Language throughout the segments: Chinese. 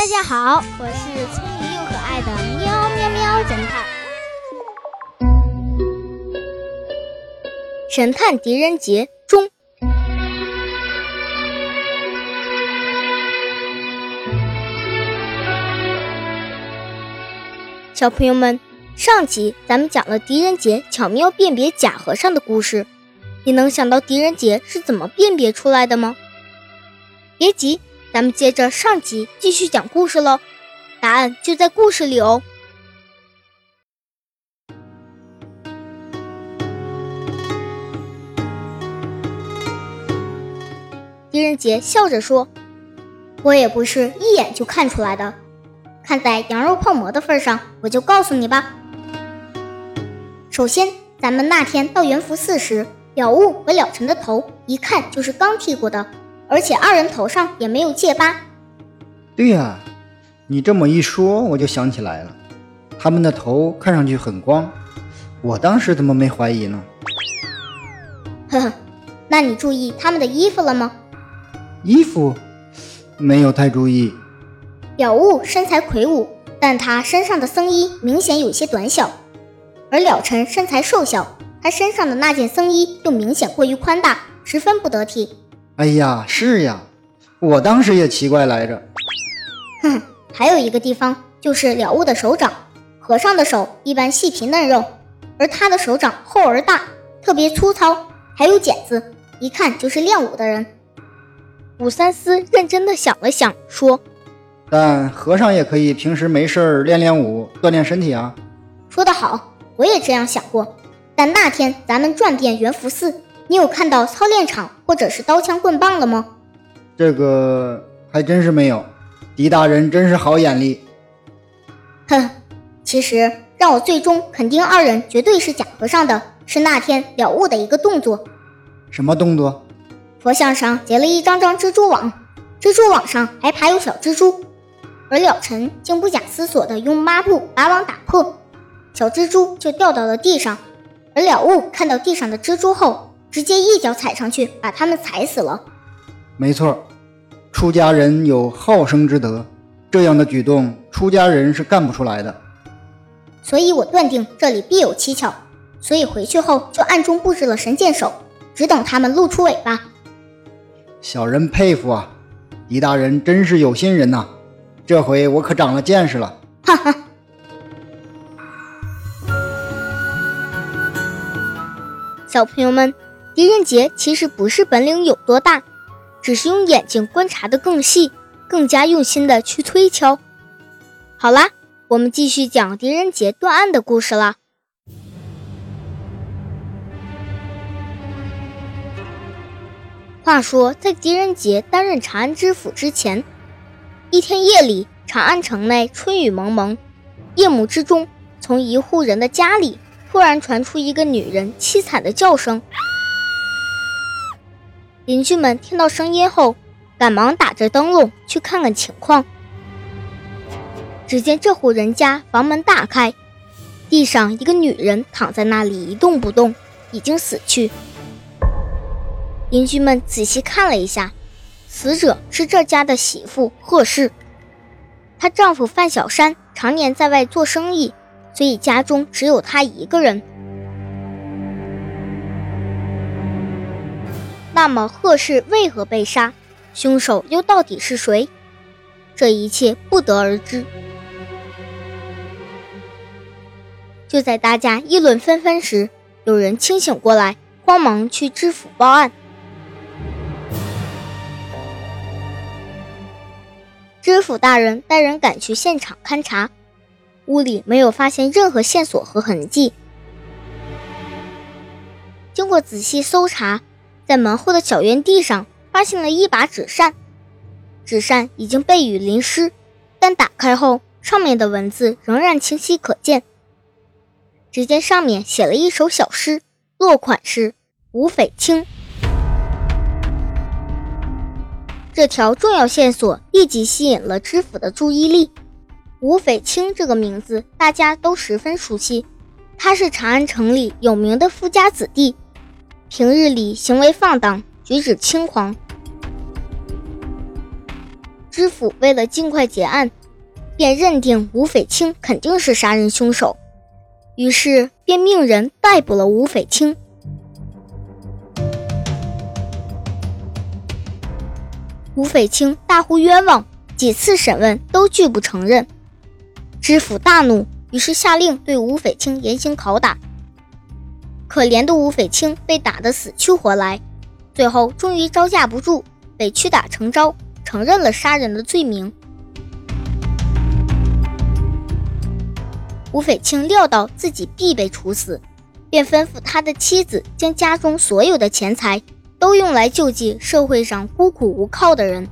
大家好，我是聪明又可爱的喵喵喵侦探。神探狄仁杰中，小朋友们，上集咱们讲了狄仁杰巧妙辨别假和尚的故事，你能想到狄仁杰是怎么辨别出来的吗？别急。咱们接着上集继续讲故事喽，答案就在故事里哦。狄仁杰笑着说：“我也不是一眼就看出来的，看在羊肉泡馍的份上，我就告诉你吧。首先，咱们那天到元福寺时，了悟和了尘的头一看就是刚剃过的。”而且二人头上也没有戒疤。对呀，你这么一说，我就想起来了，他们的头看上去很光，我当时怎么没怀疑呢？呵呵，那你注意他们的衣服了吗？衣服没有太注意。了悟身材魁梧，但他身上的僧衣明显有些短小；而了尘身材瘦小，他身上的那件僧衣又明显过于宽大，十分不得体。哎呀，是呀，我当时也奇怪来着。哼，还有一个地方就是了悟的手掌，和尚的手一般细皮嫩肉，而他的手掌厚而大，特别粗糙，还有茧子，一看就是练武的人。武三思认真的想了想，说：“但和尚也可以平时没事儿练练武，锻炼身体啊。”说得好，我也这样想过。但那天咱们转遍元福寺。你有看到操练场或者是刀枪棍棒了吗？这个还真是没有。狄大人真是好眼力。哼，其实让我最终肯定二人绝对是假和尚的，是那天了悟的一个动作。什么动作？佛像上结了一张张蜘蛛网，蜘蛛网上还爬有小蜘蛛，而了尘竟不假思索地用抹布把网打破，小蜘蛛就掉到了地上。而了悟看到地上的蜘蛛后。直接一脚踩上去，把他们踩死了。没错，出家人有好生之德，这样的举动，出家人是干不出来的。所以我断定这里必有蹊跷，所以回去后就暗中布置了神箭手，只等他们露出尾巴。小人佩服啊，狄大人真是有心人呐！这回我可长了见识了。哈哈，小朋友们。狄仁杰其实不是本领有多大，只是用眼睛观察的更细，更加用心的去推敲。好啦，我们继续讲狄仁杰断案的故事啦。话说，在狄仁杰担任长安知府之前，一天夜里，长安城内春雨蒙蒙，夜幕之中，从一户人的家里突然传出一个女人凄惨的叫声。邻居们听到声音后，赶忙打着灯笼去看看情况。只见这户人家房门大开，地上一个女人躺在那里一动不动，已经死去。邻居们仔细看了一下，死者是这家的媳妇贺氏。她丈夫范小山常年在外做生意，所以家中只有她一个人。那么贺氏为何被杀？凶手又到底是谁？这一切不得而知。就在大家议论纷纷时，有人清醒过来，慌忙去知府报案。知府大人带人赶去现场勘查，屋里没有发现任何线索和痕迹。经过仔细搜查。在门后的小院地上发现了一把纸扇，纸扇已经被雨淋湿，但打开后上面的文字仍然清晰可见。只见上面写了一首小诗，落款是吴匪清。这条重要线索立即吸引了知府的注意力。吴匪清这个名字大家都十分熟悉，他是长安城里有名的富家子弟。平日里行为放荡，举止轻狂。知府为了尽快结案，便认定吴匪清肯定是杀人凶手，于是便命人逮捕了吴匪清。吴匪清大呼冤枉，几次审问都拒不承认。知府大怒，于是下令对吴匪清严刑拷打。可怜的吴匪清被打得死去活来，最后终于招架不住，被屈打成招，承认了杀人的罪名。吴匪清料到自己必被处死，便吩咐他的妻子将家中所有的钱财都用来救济社会上孤苦无靠的人，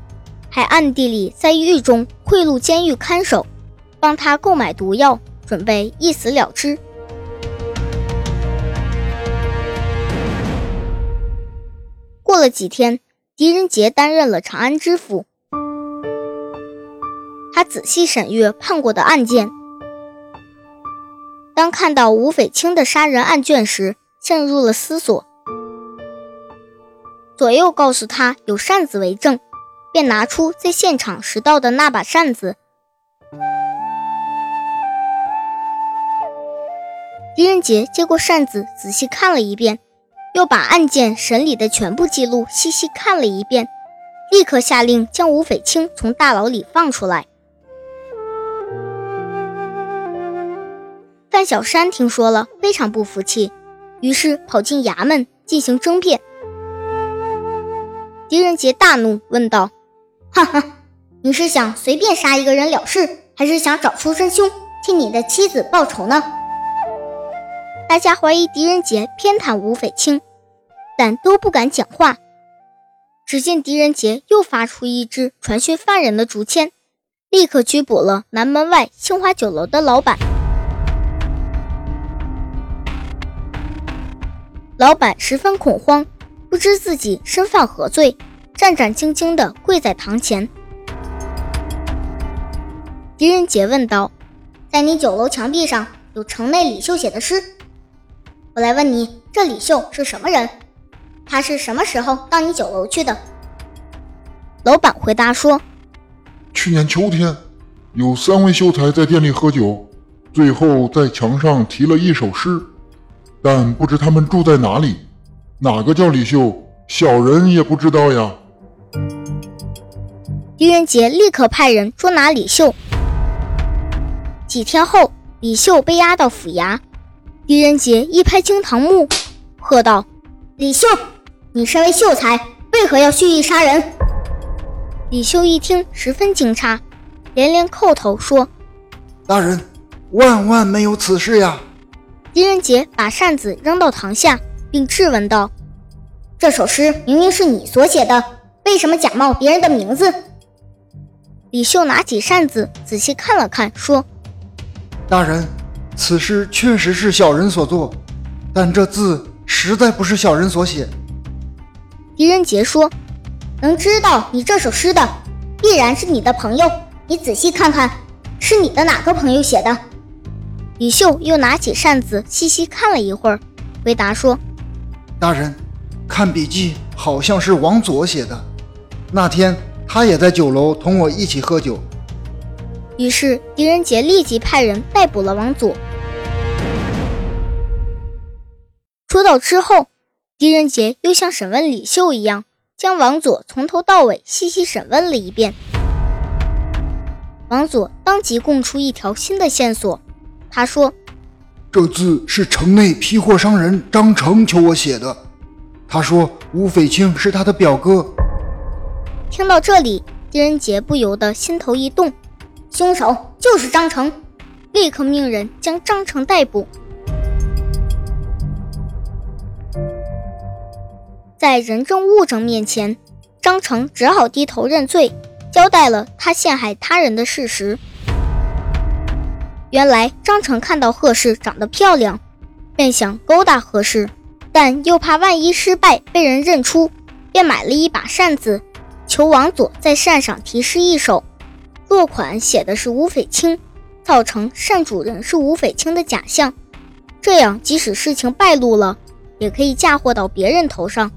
还暗地里在狱中贿赂监狱看守。帮他购买毒药，准备一死了之。过了几天，狄仁杰担任了长安知府。他仔细审阅判过的案件，当看到吴匪清的杀人案卷时，陷入了思索。左右告诉他有扇子为证，便拿出在现场拾到的那把扇子。狄仁杰接过扇子，仔细看了一遍，又把案件审理的全部记录细细看了一遍，立刻下令将吴匪清从大牢里放出来。范小山听说了，非常不服气，于是跑进衙门进行争辩。狄仁杰大怒，问道：“哈哈，你是想随便杀一个人了事，还是想找出真凶，替你的妻子报仇呢？”大家怀疑狄仁杰偏袒吴匪清，但都不敢讲话。只见狄仁杰又发出一支传讯犯人的竹签，立刻拘捕了南门外杏花酒楼的老板。老板十分恐慌，不知自己身犯何罪，战战兢兢地跪在堂前。狄仁杰问道：“在你酒楼墙壁上有城内李秀写的诗？”我来问你，这李秀是什么人？他是什么时候到你酒楼去的？老板回答说：“去年秋天，有三位秀才在店里喝酒，最后在墙上题了一首诗，但不知他们住在哪里，哪个叫李秀，小人也不知道呀。”狄仁杰立刻派人捉拿李秀。几天后，李秀被押到府衙。狄仁杰一拍惊堂木，喝道：“李秀，你身为秀才，为何要蓄意杀人？”李秀一听，十分惊诧，连连叩头说：“大人，万万没有此事呀！”狄仁杰把扇子扔到堂下，并质问道：“这首诗明明是你所写的，为什么假冒别人的名字？”李秀拿起扇子仔细看了看，说：“大人。”此诗确实是小人所作，但这字实在不是小人所写。狄仁杰说：“能知道你这首诗的，必然是你的朋友。你仔细看看，是你的哪个朋友写的？”李秀又拿起扇子细细看了一会儿，回答说：“大人，看笔记好像是王佐写的。那天他也在酒楼同我一起喝酒。”于是狄仁杰立即派人逮捕了王佐。捉到之后，狄仁杰又像审问李秀一样，将王佐从头到尾细细审问了一遍。王佐当即供出一条新的线索，他说：“这字是城内批货商人张成求我写的。他说吴斐清是他的表哥。”听到这里，狄仁杰不由得心头一动，凶手就是张成，立刻命人将张成逮捕。在人证物证面前，张成只好低头认罪，交代了他陷害他人的事实。原来张成看到贺氏长得漂亮，便想勾搭贺氏，但又怕万一失败被人认出，便买了一把扇子，求王佐在扇上题诗一首，落款写的是吴匪清，造成扇主人是吴匪清的假象。这样，即使事情败露了，也可以嫁祸到别人头上。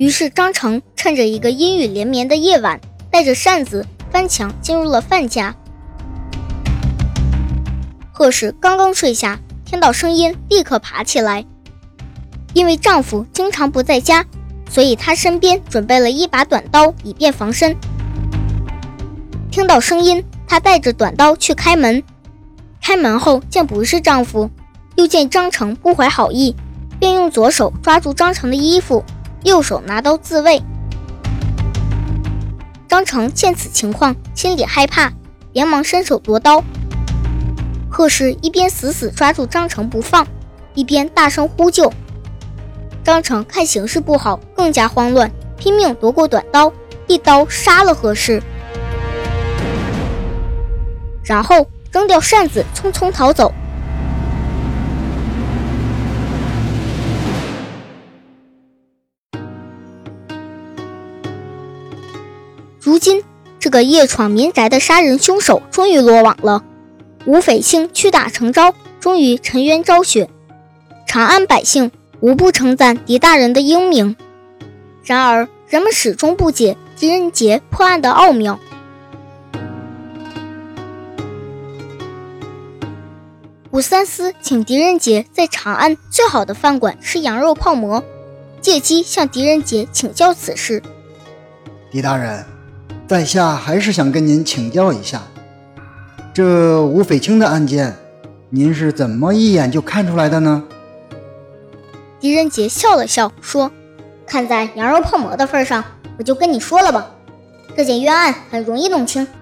于是张成趁着一个阴雨连绵的夜晚，带着扇子翻墙进入了范家。贺氏刚刚睡下，听到声音，立刻爬起来。因为丈夫经常不在家，所以她身边准备了一把短刀，以便防身。听到声音，她带着短刀去开门。开门后见不是丈夫，又见张成不怀好意，便用左手抓住张成的衣服。右手拿刀自卫，张成见此情况，心里害怕，连忙伸手夺刀。贺氏一边死死抓住张成不放，一边大声呼救。张成看形势不好，更加慌乱，拼命夺过短刀，一刀杀了贺氏，然后扔掉扇子，匆匆逃走。如今，这个夜闯民宅的杀人凶手终于落网了。吴匪清屈打成招，终于沉冤昭雪。长安百姓无不称赞狄大人的英明。然而，人们始终不解狄仁杰破案的奥妙。武三思请狄仁杰在长安最好的饭馆吃羊肉泡馍，借机向狄仁杰请教此事。狄大人。在下还是想跟您请教一下，这吴匪清的案件，您是怎么一眼就看出来的呢？狄仁杰笑了笑说：“看在羊肉泡馍的份上，我就跟你说了吧。这件冤案很容易弄清。”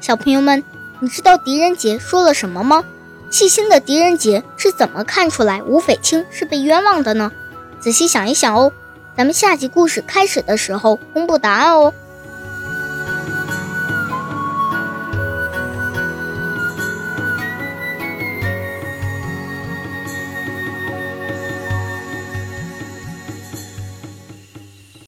小朋友们，你知道狄仁杰说了什么吗？细心的狄仁杰是怎么看出来吴匪清是被冤枉的呢？仔细想一想哦。咱们下集故事开始的时候公布答案哦。